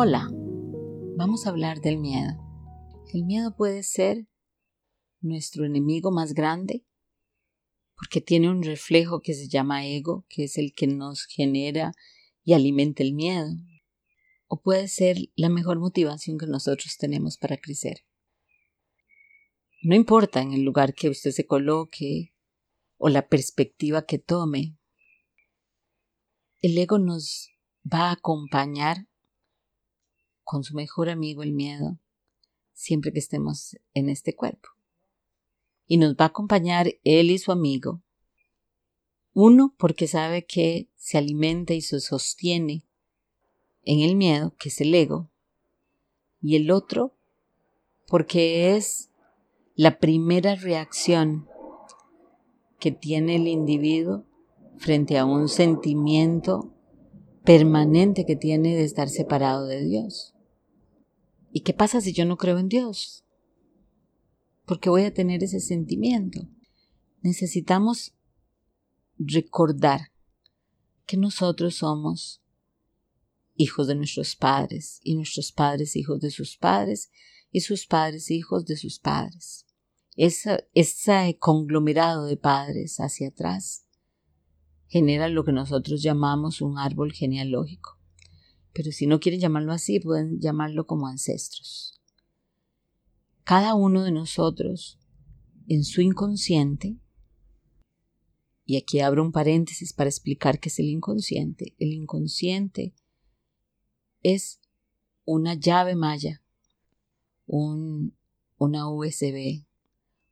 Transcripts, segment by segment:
Hola, vamos a hablar del miedo. El miedo puede ser nuestro enemigo más grande porque tiene un reflejo que se llama ego, que es el que nos genera y alimenta el miedo. O puede ser la mejor motivación que nosotros tenemos para crecer. No importa en el lugar que usted se coloque o la perspectiva que tome, el ego nos va a acompañar con su mejor amigo el miedo siempre que estemos en este cuerpo. Y nos va a acompañar él y su amigo. Uno porque sabe que se alimenta y se sostiene en el miedo, que es el ego. Y el otro porque es la primera reacción que tiene el individuo frente a un sentimiento permanente que tiene de estar separado de Dios. ¿Y qué pasa si yo no creo en Dios? Porque voy a tener ese sentimiento. Necesitamos recordar que nosotros somos hijos de nuestros padres y nuestros padres hijos de sus padres y sus padres hijos de sus padres. ese conglomerado de padres hacia atrás genera lo que nosotros llamamos un árbol genealógico pero si no quieren llamarlo así, pueden llamarlo como ancestros. Cada uno de nosotros, en su inconsciente, y aquí abro un paréntesis para explicar qué es el inconsciente. El inconsciente es una llave maya, un, una USB,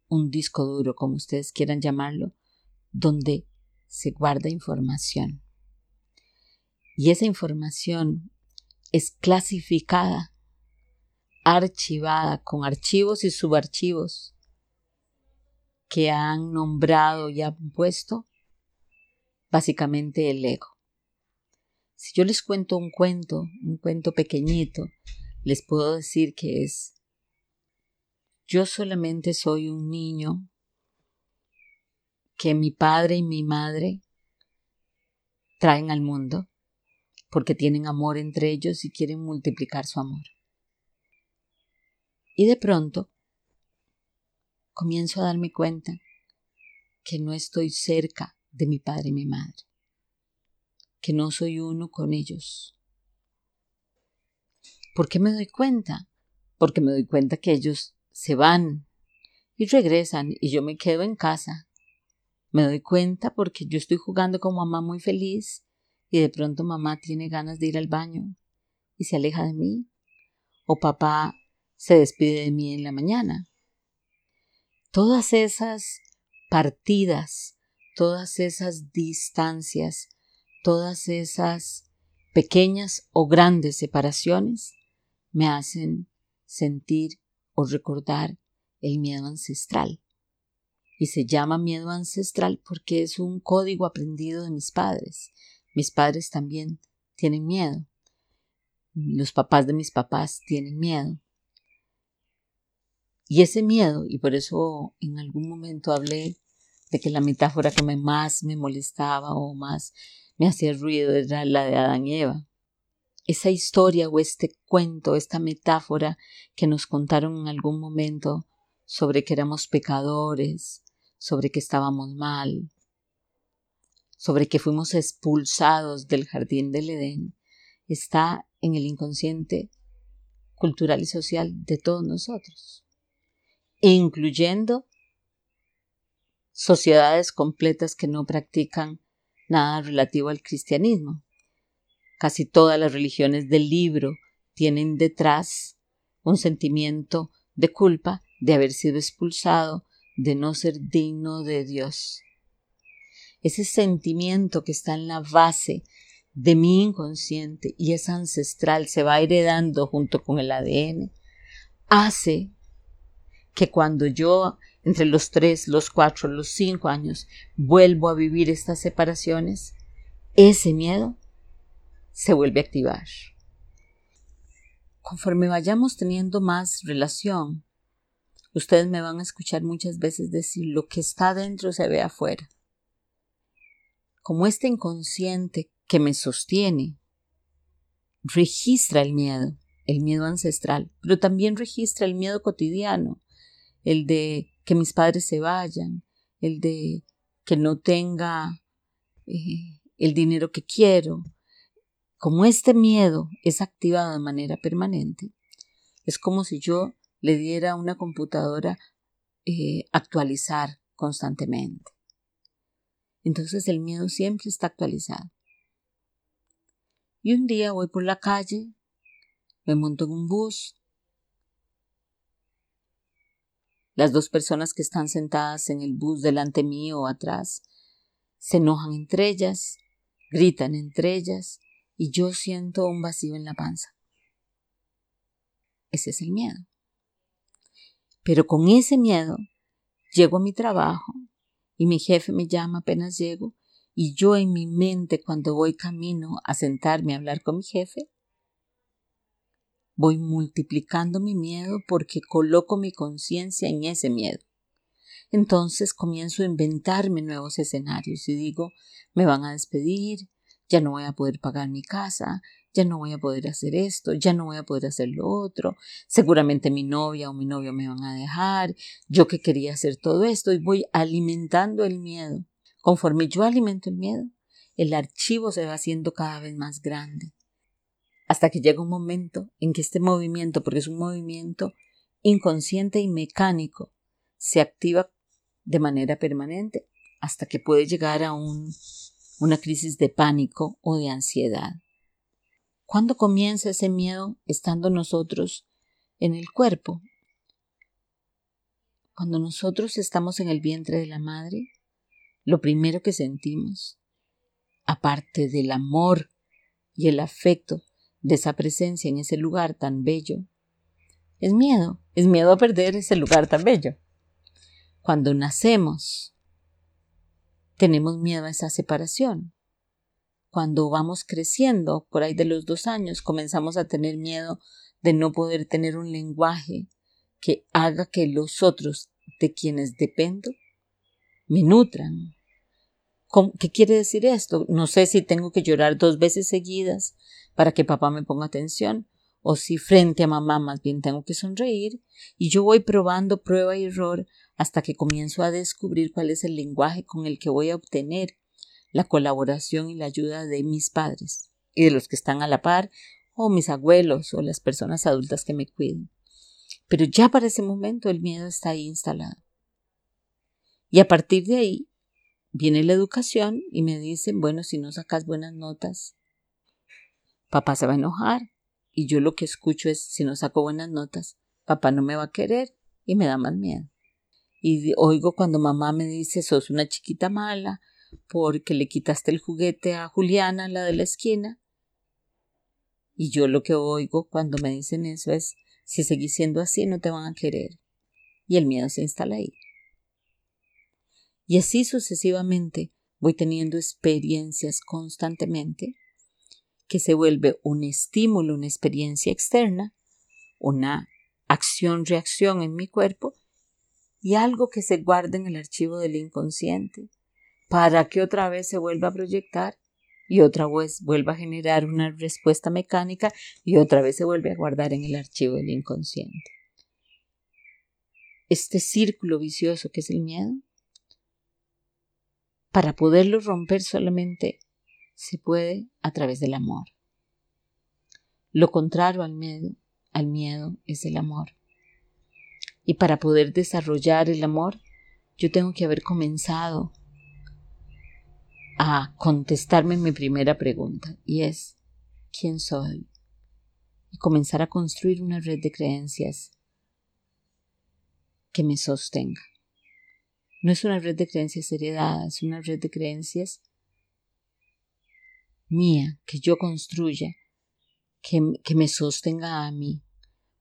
un disco duro, como ustedes quieran llamarlo, donde se guarda información. Y esa información es clasificada, archivada con archivos y subarchivos que han nombrado y han puesto básicamente el ego. Si yo les cuento un cuento, un cuento pequeñito, les puedo decir que es, yo solamente soy un niño que mi padre y mi madre traen al mundo porque tienen amor entre ellos y quieren multiplicar su amor. Y de pronto comienzo a darme cuenta que no estoy cerca de mi padre y mi madre, que no soy uno con ellos. ¿Por qué me doy cuenta? Porque me doy cuenta que ellos se van y regresan y yo me quedo en casa. Me doy cuenta porque yo estoy jugando con mamá muy feliz y de pronto mamá tiene ganas de ir al baño y se aleja de mí, o papá se despide de mí en la mañana. Todas esas partidas, todas esas distancias, todas esas pequeñas o grandes separaciones me hacen sentir o recordar el miedo ancestral. Y se llama miedo ancestral porque es un código aprendido de mis padres, mis padres también tienen miedo. Los papás de mis papás tienen miedo. Y ese miedo, y por eso en algún momento hablé de que la metáfora que más me molestaba o más me hacía ruido era la de Adán y Eva. Esa historia o este cuento, esta metáfora que nos contaron en algún momento sobre que éramos pecadores, sobre que estábamos mal, sobre que fuimos expulsados del jardín del Edén está en el inconsciente cultural y social de todos nosotros, incluyendo sociedades completas que no practican nada relativo al cristianismo. Casi todas las religiones del libro tienen detrás un sentimiento de culpa de haber sido expulsado, de no ser digno de Dios ese sentimiento que está en la base de mi inconsciente y es ancestral, se va heredando junto con el ADN, hace que cuando yo entre los tres, los cuatro, los cinco años vuelvo a vivir estas separaciones, ese miedo se vuelve a activar. Conforme vayamos teniendo más relación, ustedes me van a escuchar muchas veces decir lo que está dentro se ve afuera como este inconsciente que me sostiene, registra el miedo, el miedo ancestral, pero también registra el miedo cotidiano, el de que mis padres se vayan, el de que no tenga eh, el dinero que quiero. Como este miedo es activado de manera permanente, es como si yo le diera a una computadora eh, actualizar constantemente. Entonces el miedo siempre está actualizado. Y un día voy por la calle, me monto en un bus. Las dos personas que están sentadas en el bus delante mío o atrás se enojan entre ellas, gritan entre ellas y yo siento un vacío en la panza. Ese es el miedo. Pero con ese miedo llego a mi trabajo y mi jefe me llama apenas llego y yo en mi mente cuando voy camino a sentarme a hablar con mi jefe, voy multiplicando mi miedo porque coloco mi conciencia en ese miedo. Entonces comienzo a inventarme nuevos escenarios y digo, me van a despedir, ya no voy a poder pagar mi casa, ya no voy a poder hacer esto, ya no voy a poder hacer lo otro, seguramente mi novia o mi novio me van a dejar, yo que quería hacer todo esto y voy alimentando el miedo. Conforme yo alimento el miedo, el archivo se va haciendo cada vez más grande, hasta que llega un momento en que este movimiento, porque es un movimiento inconsciente y mecánico, se activa de manera permanente hasta que puede llegar a un, una crisis de pánico o de ansiedad. ¿Cuándo comienza ese miedo estando nosotros en el cuerpo? Cuando nosotros estamos en el vientre de la madre, lo primero que sentimos, aparte del amor y el afecto de esa presencia en ese lugar tan bello, es miedo, es miedo a perder ese lugar tan bello. Cuando nacemos, tenemos miedo a esa separación cuando vamos creciendo, por ahí de los dos años, comenzamos a tener miedo de no poder tener un lenguaje que haga que los otros de quienes dependo me nutran. ¿Qué quiere decir esto? No sé si tengo que llorar dos veces seguidas para que papá me ponga atención o si frente a mamá más bien tengo que sonreír y yo voy probando prueba y error hasta que comienzo a descubrir cuál es el lenguaje con el que voy a obtener la colaboración y la ayuda de mis padres y de los que están a la par, o mis abuelos o las personas adultas que me cuiden. Pero ya para ese momento el miedo está ahí instalado. Y a partir de ahí viene la educación y me dicen, bueno, si no sacas buenas notas, papá se va a enojar. Y yo lo que escucho es, si no saco buenas notas, papá no me va a querer y me da más miedo. Y oigo cuando mamá me dice, sos una chiquita mala, porque le quitaste el juguete a Juliana, la de la esquina. Y yo lo que oigo cuando me dicen eso es, si seguís siendo así no te van a querer. Y el miedo se instala ahí. Y así sucesivamente voy teniendo experiencias constantemente que se vuelve un estímulo, una experiencia externa, una acción-reacción en mi cuerpo y algo que se guarda en el archivo del inconsciente para que otra vez se vuelva a proyectar y otra vez vuelva a generar una respuesta mecánica y otra vez se vuelve a guardar en el archivo del inconsciente. Este círculo vicioso que es el miedo, para poderlo romper solamente se puede a través del amor. Lo contrario al miedo, al miedo es el amor. Y para poder desarrollar el amor, yo tengo que haber comenzado a contestarme mi primera pregunta y es ¿quién soy? Y comenzar a construir una red de creencias que me sostenga. No es una red de creencias heredadas, es una red de creencias mía, que yo construya, que, que me sostenga a mí.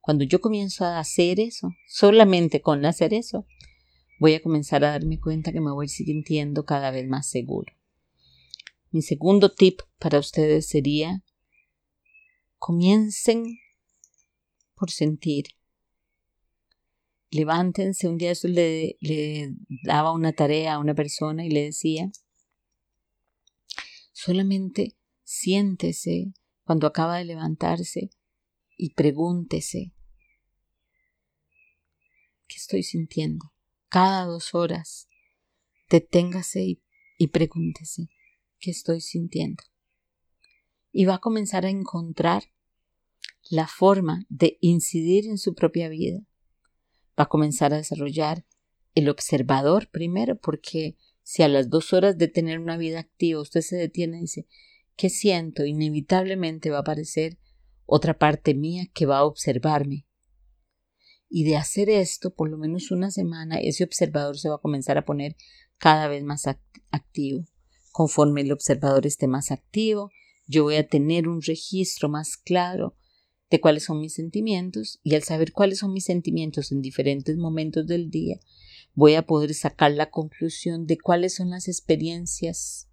Cuando yo comienzo a hacer eso, solamente con hacer eso, voy a comenzar a darme cuenta que me voy sintiendo cada vez más seguro. Mi segundo tip para ustedes sería comiencen por sentir. Levántense, un día le, le daba una tarea a una persona y le decía, solamente siéntese cuando acaba de levantarse y pregúntese, ¿qué estoy sintiendo? Cada dos horas, deténgase y pregúntese, ¿qué estoy sintiendo? Y va a comenzar a encontrar la forma de incidir en su propia vida. Va a comenzar a desarrollar el observador primero, porque si a las dos horas de tener una vida activa usted se detiene y dice, ¿qué siento? Inevitablemente va a aparecer otra parte mía que va a observarme. Y de hacer esto, por lo menos una semana, ese observador se va a comenzar a poner cada vez más activo. Conforme el observador esté más activo, yo voy a tener un registro más claro de cuáles son mis sentimientos y al saber cuáles son mis sentimientos en diferentes momentos del día, voy a poder sacar la conclusión de cuáles son las experiencias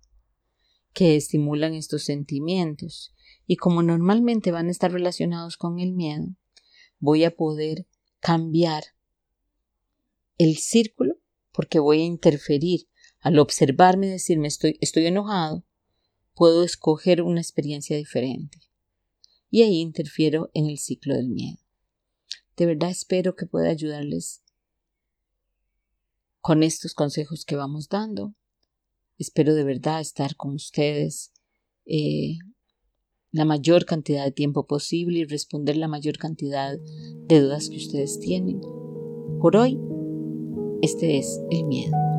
que estimulan estos sentimientos. Y como normalmente van a estar relacionados con el miedo, voy a poder cambiar el círculo porque voy a interferir al observarme y decirme estoy, enojado, puedo escoger una experiencia diferente y ahí interfiero en el ciclo del miedo. De verdad espero que pueda ayudarles con estos consejos que vamos dando. Espero de verdad estar con ustedes eh, la mayor cantidad de tiempo posible y responder la mayor cantidad de dudas que ustedes tienen. Por hoy, este es el miedo.